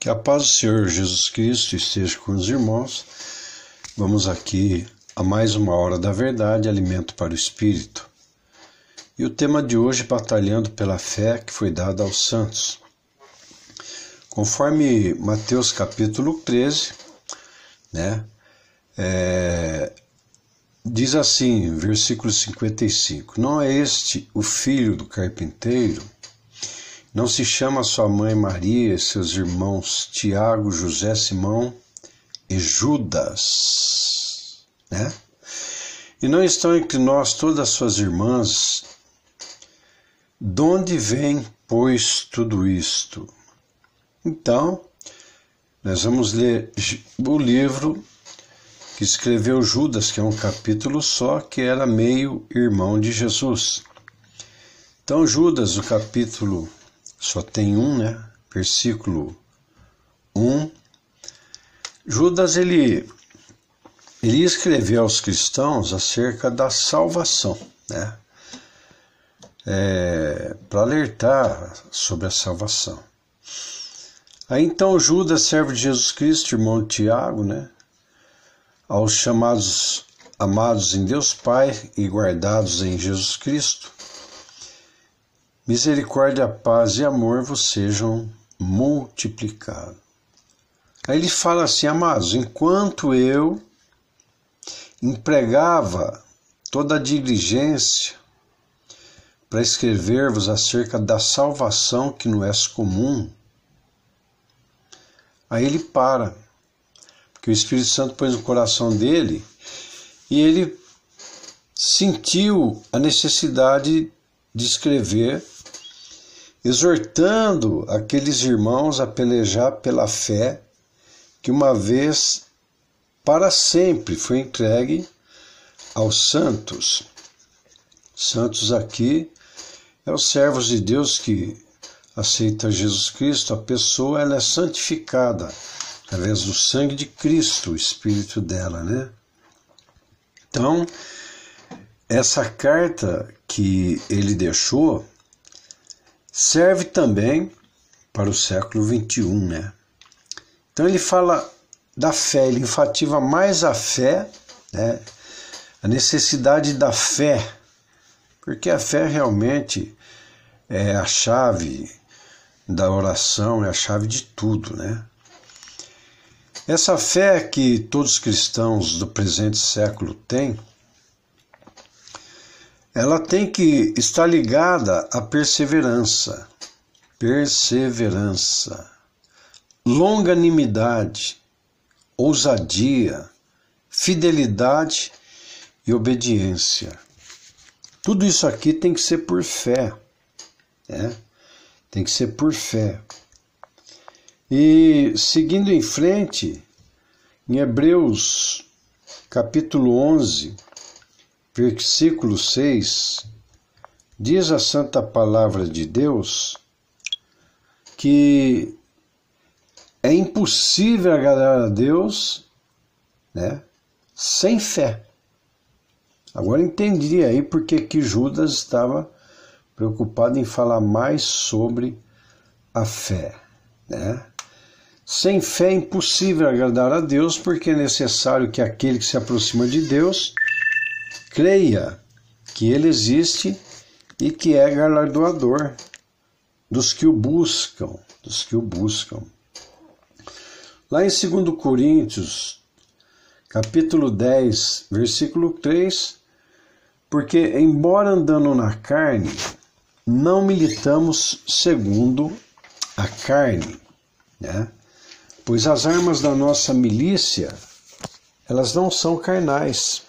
Que a paz do Senhor Jesus Cristo esteja com os irmãos. Vamos aqui a mais uma hora da verdade, alimento para o espírito. E o tema de hoje, batalhando pela fé que foi dada aos santos. Conforme Mateus capítulo 13, né? É, diz assim, versículo 55: Não é este o filho do carpinteiro? Não se chama sua mãe Maria e seus irmãos Tiago, José, Simão e Judas, né? E não estão entre nós todas suas irmãs? De onde vem, pois, tudo isto? Então, nós vamos ler o livro que escreveu Judas, que é um capítulo só, que era meio irmão de Jesus. Então, Judas, o capítulo só tem um, né? Versículo 1. Judas, ele, ele escreveu aos cristãos acerca da salvação, né? É, Para alertar sobre a salvação. Aí então Judas, servo de Jesus Cristo, irmão de Tiago, né? Aos chamados amados em Deus Pai e guardados em Jesus Cristo, Misericórdia, paz e amor vos sejam multiplicados. Aí ele fala assim, amados, enquanto eu empregava toda a diligência para escrever-vos acerca da salvação que não é comum, aí ele para, porque o Espírito Santo pôs no coração dele e ele sentiu a necessidade de escrever exortando aqueles irmãos a pelejar pela fé que uma vez para sempre foi entregue aos santos. Santos aqui é os servos de Deus que aceita Jesus Cristo, a pessoa ela é santificada através do sangue de Cristo, o espírito dela, né? Então, essa carta que ele deixou serve também para o século XXI, né? Então ele fala da fé, ele enfatiza mais a fé, né? A necessidade da fé, porque a fé realmente é a chave da oração, é a chave de tudo, né? Essa fé que todos os cristãos do presente século têm, ela tem que estar ligada à perseverança, perseverança, longanimidade, ousadia, fidelidade e obediência. Tudo isso aqui tem que ser por fé, né? Tem que ser por fé. E seguindo em frente, em Hebreus capítulo 11, versículo 6, diz a santa palavra de Deus que é impossível agradar a Deus né, sem fé. Agora entendi aí porque que Judas estava preocupado em falar mais sobre a fé. Né? Sem fé é impossível agradar a Deus, porque é necessário que aquele que se aproxima de Deus creia que Ele existe e que é galardoador dos que o buscam, dos que o buscam. Lá em 2 Coríntios, capítulo 10, versículo 3, porque embora andando na carne, não militamos segundo a carne, né? Pois as armas da nossa milícia, elas não são carnais,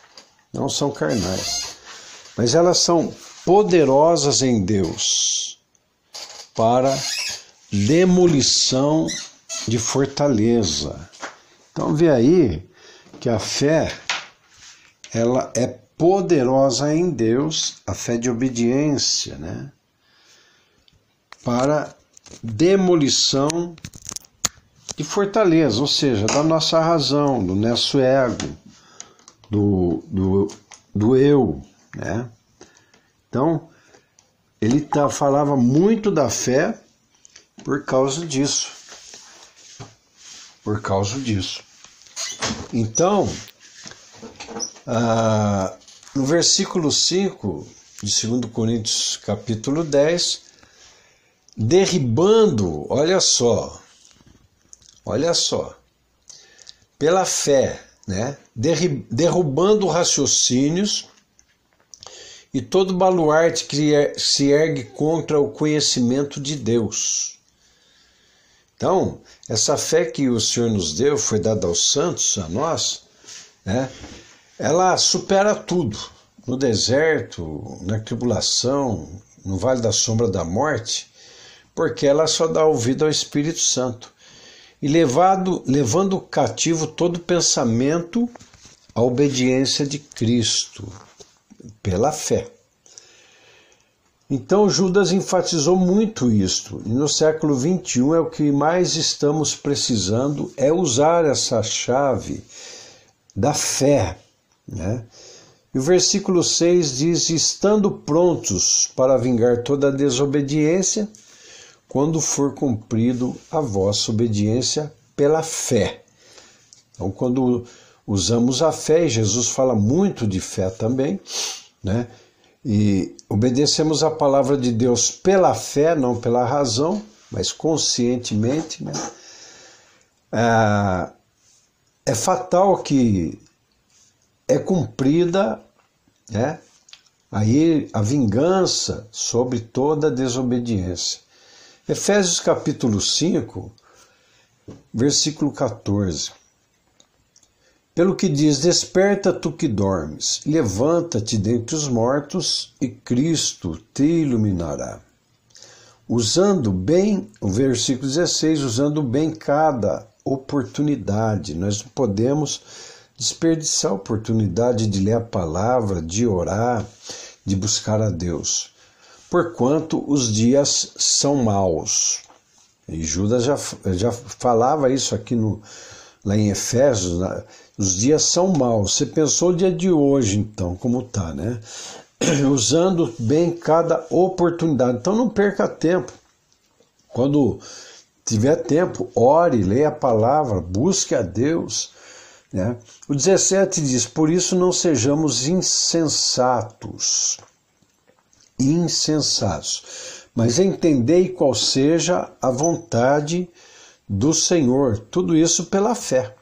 não são carnais, mas elas são poderosas em Deus para demolição de fortaleza. Então vê aí que a fé ela é poderosa em Deus, a fé de obediência, né? Para demolição de fortaleza, ou seja, da nossa razão, do nosso ego, do, do, do eu, né? Então, ele tá, falava muito da fé por causa disso. por causa disso. Então, ah, no versículo 5 de 2 Coríntios, capítulo 10, derribando, olha só, olha só, pela fé, né? derrubando raciocínios e todo baluarte que er, se ergue contra o conhecimento de Deus. Então, essa fé que o Senhor nos deu, foi dada aos santos, a nós, né? ela supera tudo. No deserto, na tribulação, no vale da sombra da morte, porque ela só dá ouvido ao Espírito Santo. E levado, levando cativo todo pensamento à obediência de Cristo, pela fé. Então Judas enfatizou muito isto, e no século XXI é o que mais estamos precisando, é usar essa chave da fé. Né? E o versículo 6 diz: Estando prontos para vingar toda a desobediência, quando for cumprido a vossa obediência pela fé. Então, quando usamos a fé, e Jesus fala muito de fé também, né? E obedecemos a palavra de Deus pela fé, não pela razão, mas conscientemente, né? É, é fatal que é cumprida, né? Aí a vingança sobre toda desobediência. Efésios capítulo 5, versículo 14. Pelo que diz: Desperta tu que dormes, levanta-te dentre os mortos, e Cristo te iluminará. Usando bem, o versículo 16, usando bem cada oportunidade. Nós não podemos desperdiçar a oportunidade de ler a palavra, de orar, de buscar a Deus. Porquanto os dias são maus. E Judas já, já falava isso aqui no, lá em Efésios, os dias são maus. Você pensou o dia de hoje, então, como tá, né? Usando bem cada oportunidade. Então não perca tempo. Quando tiver tempo, ore, leia a palavra, busque a Deus. Né? O 17 diz: Por isso não sejamos insensatos. Insensatos. Mas entendei qual seja a vontade do Senhor. Tudo isso pela fé.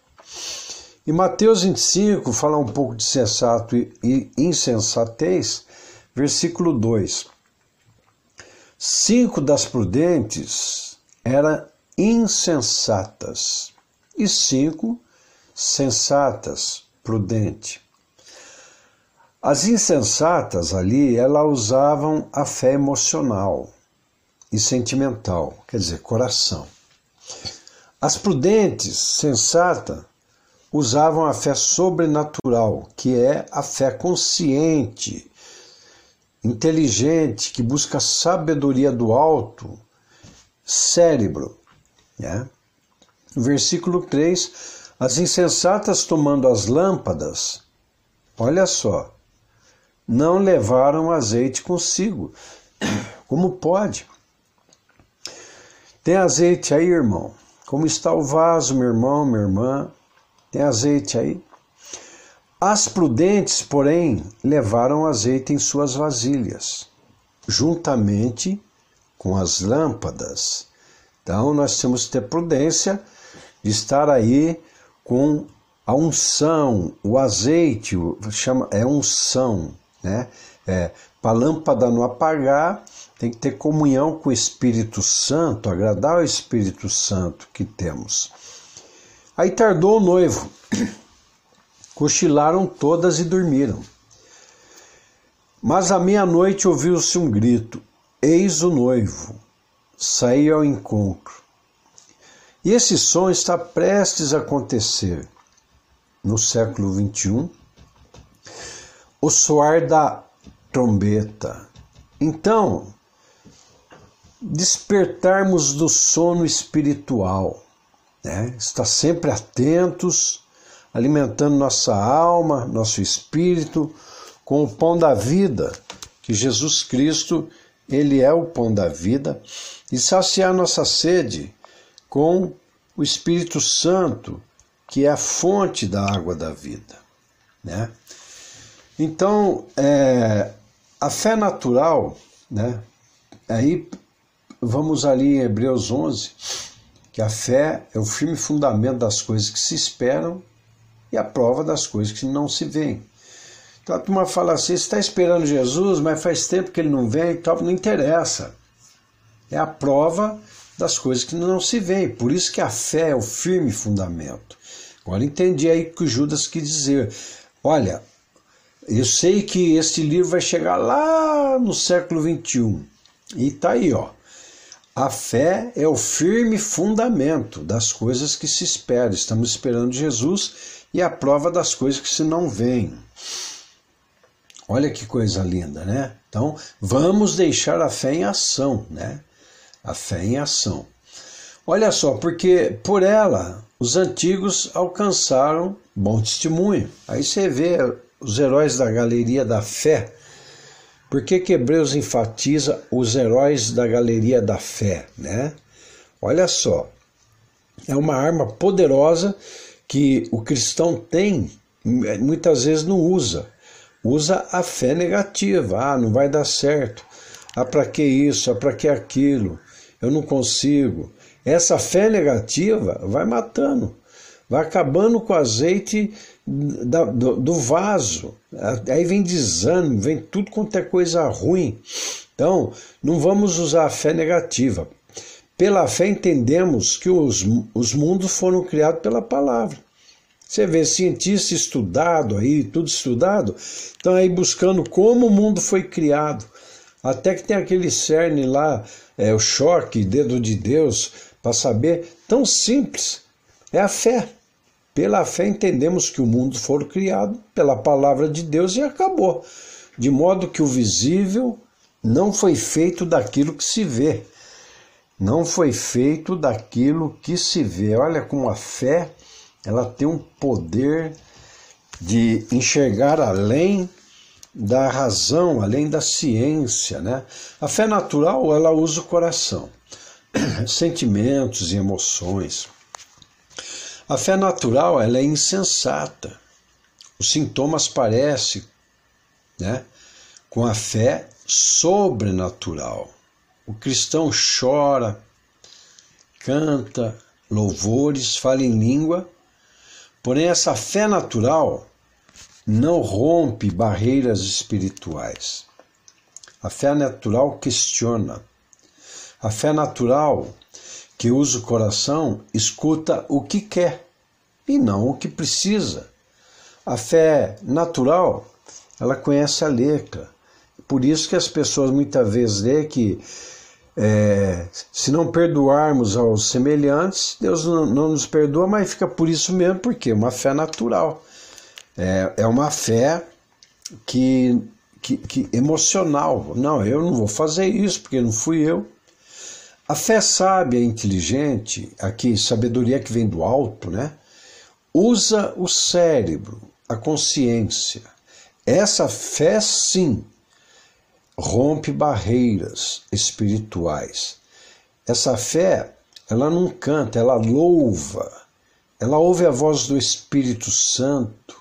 E Mateus 25 fala um pouco de sensato e insensatez, versículo 2. Cinco das prudentes eram insensatas e cinco sensatas, prudente. As insensatas ali, elas usavam a fé emocional e sentimental, quer dizer, coração. As prudentes, sensata, usavam a fé sobrenatural, que é a fé consciente, inteligente, que busca sabedoria do alto, cérebro. Né? Versículo 3: As insensatas tomando as lâmpadas, olha só, não levaram azeite consigo. Como pode? Tem azeite aí, irmão? Como está o vaso, meu irmão, minha irmã? Tem azeite aí? As prudentes, porém, levaram azeite em suas vasilhas, juntamente com as lâmpadas. Então, nós temos que ter prudência de estar aí com a unção, o azeite, chama, é unção, né? É, Para a lâmpada não apagar, tem que ter comunhão com o Espírito Santo, agradar ao Espírito Santo que temos. Aí tardou o noivo. Cochilaram todas e dormiram. Mas à meia-noite ouviu-se um grito: Eis o noivo, saiu ao encontro. E esse som está prestes a acontecer no século XXI. O soar da trombeta. Então, despertarmos do sono espiritual né? estar sempre atentos, alimentando nossa alma, nosso espírito com o pão da vida, que Jesus Cristo, ele é o pão da vida, e saciar nossa sede com o Espírito Santo, que é a fonte da água da vida. Né? Então, é, a fé natural, né? aí vamos ali em Hebreus 11, que a fé é o firme fundamento das coisas que se esperam e a prova das coisas que não se veem. Então a turma fala assim: está esperando Jesus, mas faz tempo que ele não vem, então não interessa. É a prova das coisas que não se veem. Por isso que a fé é o firme fundamento. Agora entendi aí que o Judas quis dizer. Olha, eu sei que este livro vai chegar lá no século 21. E tá aí, ó. A fé é o firme fundamento das coisas que se espera. Estamos esperando Jesus e a prova das coisas que se não veem. Olha que coisa linda, né? Então, vamos deixar a fé em ação, né? A fé em ação. Olha só, porque por ela os antigos alcançaram bom testemunho. Aí você vê os heróis da galeria da fé. Por que, que Hebreus enfatiza os heróis da galeria da fé, né? Olha só, é uma arma poderosa que o cristão tem, muitas vezes não usa usa a fé negativa. Ah, não vai dar certo. Ah, para que isso? Ah, para que aquilo? Eu não consigo. Essa fé negativa vai matando, vai acabando com o azeite do, do, vaso. Aí vem desânimo, vem tudo quanto é coisa ruim. Então, não vamos usar a fé negativa. Pela fé entendemos que os, os mundos foram criados pela palavra. Você vê cientista estudado aí, tudo estudado, estão aí buscando como o mundo foi criado. Até que tem aquele cerne lá, é, o choque, dedo de Deus, para saber. Tão simples. É a fé. Pela fé entendemos que o mundo foi criado pela palavra de Deus e acabou. De modo que o visível não foi feito daquilo que se vê. Não foi feito daquilo que se vê. Olha como a fé ela tem um poder de enxergar além da razão, além da ciência, né? A fé natural, ela usa o coração, sentimentos e emoções. A fé natural, ela é insensata. Os sintomas parecem, né, com a fé sobrenatural. O cristão chora, canta louvores, fala em língua, Porém, essa fé natural não rompe barreiras espirituais. A fé natural questiona. A fé natural que usa o coração escuta o que quer e não o que precisa. A fé natural, ela conhece a letra. Por isso que as pessoas muitas vezes lê que é, se não perdoarmos aos semelhantes, Deus não, não, nos perdoa, mas fica por isso mesmo, porque é uma fé natural. É, é uma fé que, que, que emocional. Não, eu não vou fazer isso porque não fui eu. A fé sábia, inteligente, aqui, sabedoria que vem do alto, né? Usa o cérebro, a consciência. Essa fé, sim, rompe barreiras espirituais. Essa fé, ela não canta, ela louva. Ela ouve a voz do Espírito Santo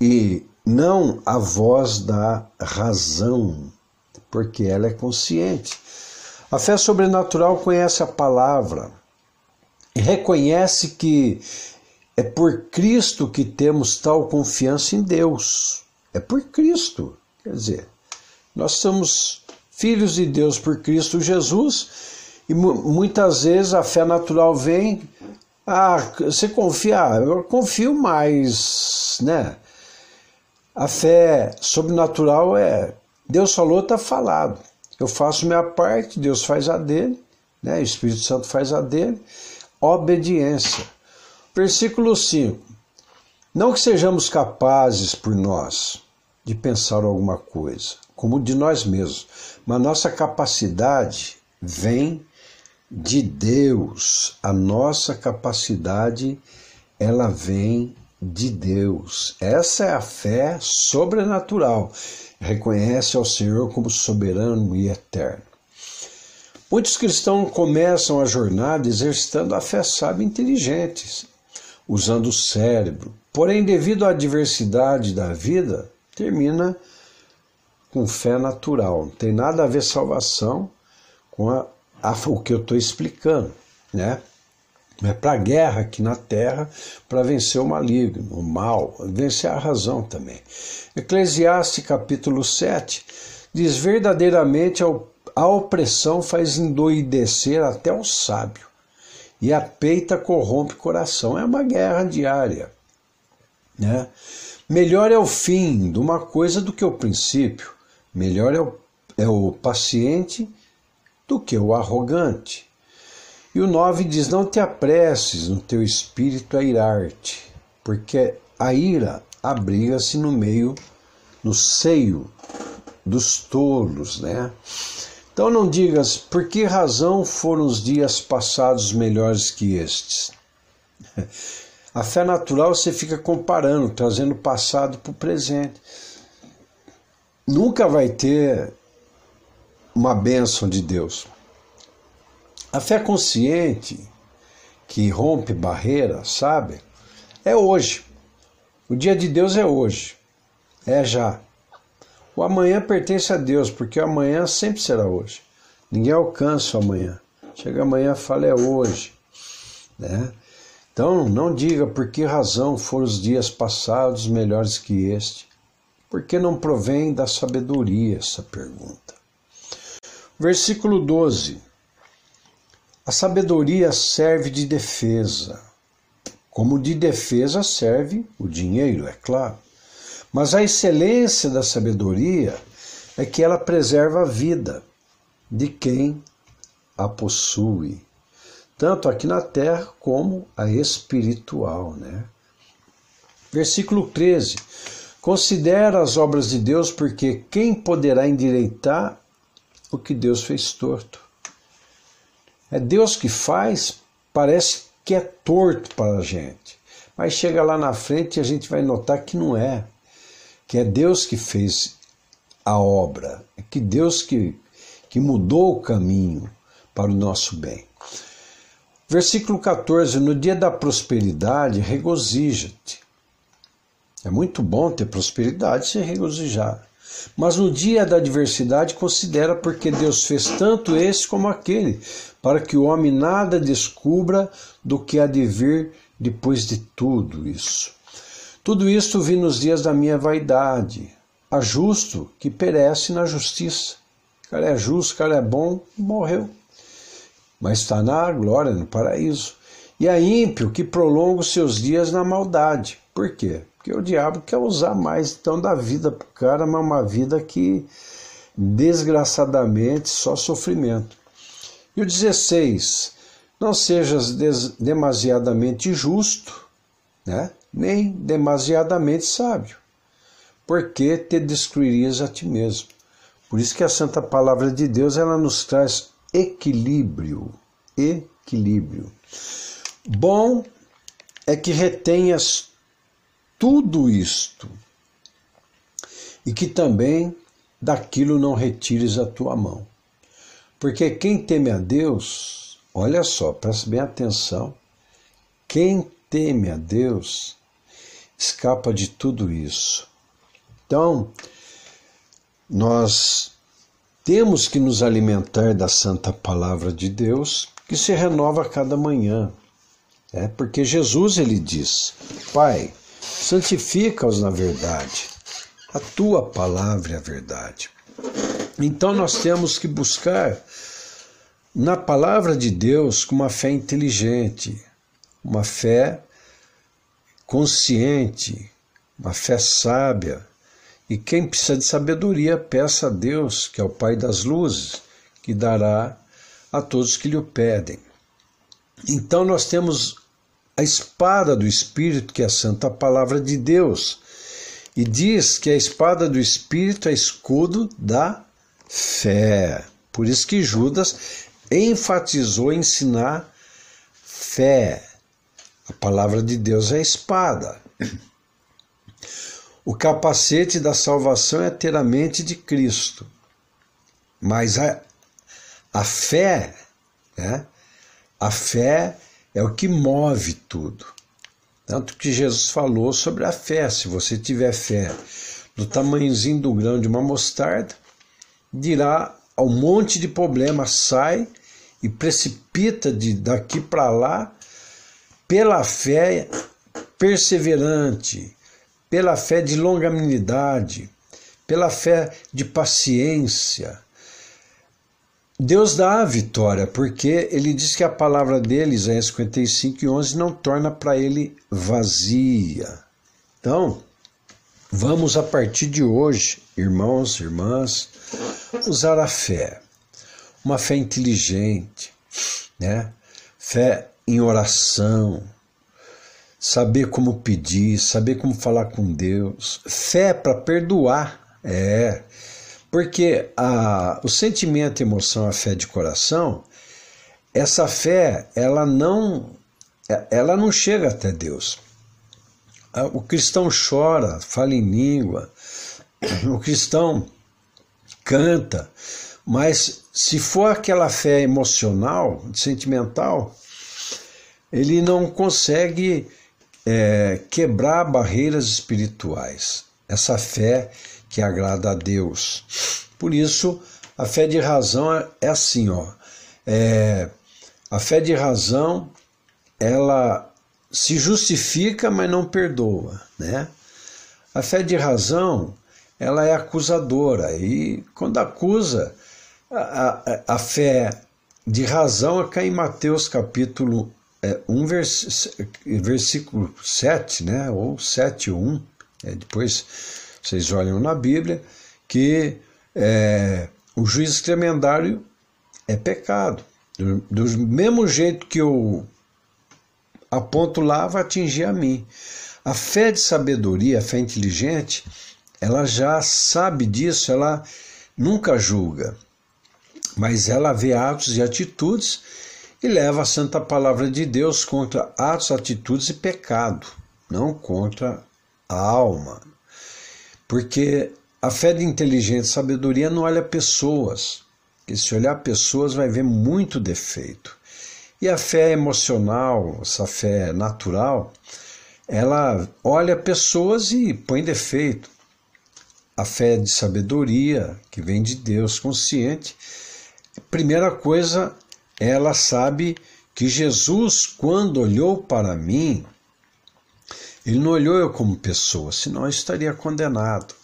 e não a voz da razão, porque ela é consciente. A fé sobrenatural conhece a palavra e reconhece que é por Cristo que temos tal confiança em Deus. É por Cristo. Quer dizer, nós somos filhos de Deus por Cristo Jesus e muitas vezes a fé natural vem. Ah, você confia? Ah, eu confio mais, né? A fé sobrenatural é Deus falou, está falado. Eu faço minha parte, Deus faz a dele, né? O Espírito Santo faz a dele. Obediência. Versículo 5. Não que sejamos capazes por nós de pensar alguma coisa, como de nós mesmos. Mas nossa capacidade vem de Deus. A nossa capacidade ela vem de Deus. Essa é a fé sobrenatural. Reconhece ao Senhor como soberano e eterno. Muitos cristãos começam a jornada exercitando a fé sábia inteligentes, usando o cérebro. Porém, devido à diversidade da vida, termina com fé natural. Não tem nada a ver salvação com a, a, o que eu estou explicando, né? É para a guerra aqui na terra, para vencer o maligno, o mal, vencer a razão também. Eclesiastes capítulo 7 diz: verdadeiramente a opressão faz endoidecer até o sábio, e a peita corrompe o coração. É uma guerra diária. Né? Melhor é o fim de uma coisa do que o princípio, melhor é o, é o paciente do que o arrogante. E o 9 diz: Não te apresses no teu espírito a irar-te, porque a ira abriga-se no meio, no seio dos tolos, né? Então não digas por que razão foram os dias passados melhores que estes. A fé natural você fica comparando, trazendo o passado para o presente. Nunca vai ter uma bênção de Deus. A fé consciente, que rompe barreiras, sabe? É hoje. O dia de Deus é hoje. É já. O amanhã pertence a Deus, porque o amanhã sempre será hoje. Ninguém alcança o amanhã. Chega amanhã, fala é hoje. Né? Então, não diga por que razão foram os dias passados melhores que este. Porque não provém da sabedoria essa pergunta. Versículo 12. A sabedoria serve de defesa. Como de defesa serve o dinheiro, é claro. Mas a excelência da sabedoria é que ela preserva a vida de quem a possui tanto aqui na terra como a espiritual, né? Versículo 13. Considera as obras de Deus, porque quem poderá endireitar o que Deus fez torto? É Deus que faz, parece que é torto para a gente. Mas chega lá na frente e a gente vai notar que não é. Que é Deus que fez a obra. É que Deus que, que mudou o caminho para o nosso bem. Versículo 14: No dia da prosperidade, regozija-te. É muito bom ter prosperidade e se regozijar. Mas no dia da adversidade, considera porque Deus fez tanto esse como aquele, para que o homem nada descubra do que há de vir depois de tudo isso. Tudo isto vi nos dias da minha vaidade. Há justo que perece na justiça. O cara é justo, o cara é bom, morreu mas está na glória, no paraíso. E a ímpio que prolonga os seus dias na maldade. Por quê? Porque o diabo quer usar mais então da vida para o cara, mas uma vida que desgraçadamente só sofrimento. E o 16, não sejas demasiadamente justo, né? nem demasiadamente sábio, porque te destruirias a ti mesmo. Por isso que a santa palavra de Deus ela nos traz equilíbrio. Equilíbrio. Bom é que retenhas tudo isto e que também daquilo não retires a tua mão. Porque quem teme a Deus, olha só, presta bem atenção, quem teme a Deus escapa de tudo isso. Então, nós temos que nos alimentar da santa palavra de Deus, que se renova a cada manhã. É porque Jesus ele diz: Pai, santifica-os na verdade. A tua palavra é a verdade. Então nós temos que buscar na palavra de Deus com uma fé inteligente, uma fé consciente, uma fé sábia, e quem precisa de sabedoria, peça a Deus, que é o Pai das luzes, que dará a todos que lhe o pedem. Então nós temos a espada do Espírito, que é a santa palavra de Deus, e diz que a espada do Espírito é escudo da fé. Por isso que Judas enfatizou ensinar fé. A palavra de Deus é a espada. O capacete da salvação é ter a mente de Cristo, mas a, A fé, né? A fé é o que move tudo. Tanto que Jesus falou sobre a fé. Se você tiver fé do tamanhozinho do grão de uma mostarda, dirá ao monte de problemas, sai e precipita de daqui para lá pela fé perseverante, pela fé de longanimidade, pela fé de paciência. Deus dá a vitória, porque ele diz que a palavra dele, Isaías 55 e 11, não torna para ele vazia. Então, vamos a partir de hoje, irmãos, irmãs, usar a fé. Uma fé inteligente, né? Fé em oração, saber como pedir, saber como falar com Deus, fé para perdoar, é, porque a, o sentimento, a emoção, a fé de coração, essa fé, ela não, ela não chega até Deus. O cristão chora, fala em língua, o cristão canta, mas se for aquela fé emocional, sentimental, ele não consegue é, quebrar barreiras espirituais. Essa fé que agrada a Deus. Por isso, a fé de razão é, é assim, ó. É, a fé de razão, ela se justifica, mas não perdoa, né? A fé de razão, ela é acusadora e quando acusa, a, a, a fé de razão é cai em Mateus capítulo é, um vers, versículo 7, né, ou 7, 1, é, depois vocês olham na Bíblia, que é, o juízo tremendário é pecado. Do, do mesmo jeito que eu aponto lá, vai atingir a mim. A fé de sabedoria, a fé inteligente, ela já sabe disso, ela nunca julga, mas ela vê atos e atitudes e leva a santa palavra de Deus contra atos, atitudes e pecado, não contra a alma. Porque a fé de inteligência e sabedoria não olha pessoas, porque se olhar pessoas vai ver muito defeito. E a fé emocional, essa fé natural, ela olha pessoas e põe defeito. A fé de sabedoria, que vem de Deus consciente, primeira coisa ela sabe que Jesus, quando olhou para mim, ele não olhou eu como pessoa, senão eu estaria condenado.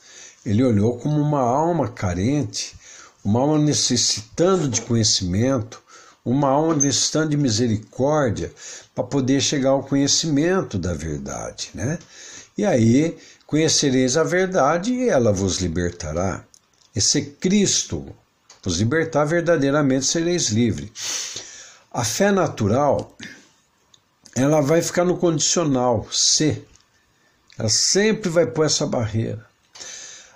Ele olhou como uma alma carente, uma alma necessitando de conhecimento, uma alma necessitando de misericórdia para poder chegar ao conhecimento da verdade, né? E aí conhecereis a verdade e ela vos libertará. Esse Cristo, vos libertar, verdadeiramente sereis livres. A fé natural, ela vai ficar no condicional, se. Ela sempre vai pôr essa barreira.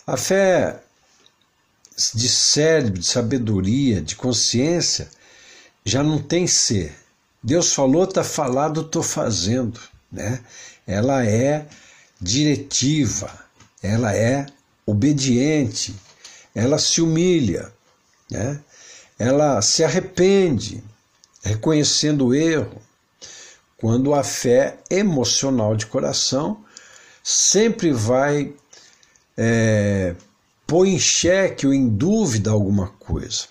A fé de cérebro, de sabedoria, de consciência, já não tem ser. Deus falou, está falado, estou fazendo. Né? Ela é diretiva, ela é obediente, ela se humilha, né? ela se arrepende, reconhecendo o erro, quando a fé emocional de coração sempre vai é, pôr em xeque ou em dúvida alguma coisa.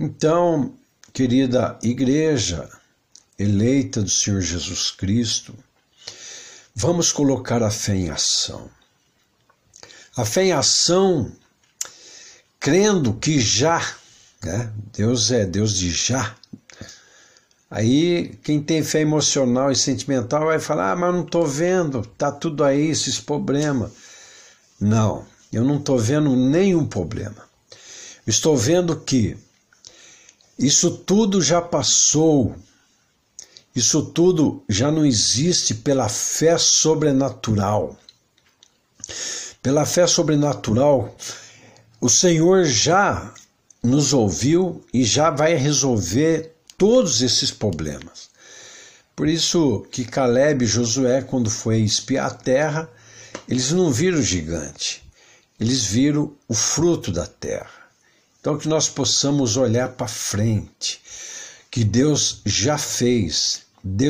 Então, querida igreja eleita do Senhor Jesus Cristo, vamos colocar a fé em ação. A fé em ação crendo que já, né? Deus é Deus de já. Aí quem tem fé emocional e sentimental vai falar: ah, mas não estou vendo, tá tudo aí, esses problemas. Não, eu não estou vendo nenhum problema. Estou vendo que isso tudo já passou, isso tudo já não existe pela fé sobrenatural. Pela fé sobrenatural, o Senhor já nos ouviu e já vai resolver todos esses problemas. Por isso que Caleb e Josué, quando foi espiar a terra, eles não viram o gigante, eles viram o fruto da terra. Então, que nós possamos olhar para frente, que Deus já fez, Deus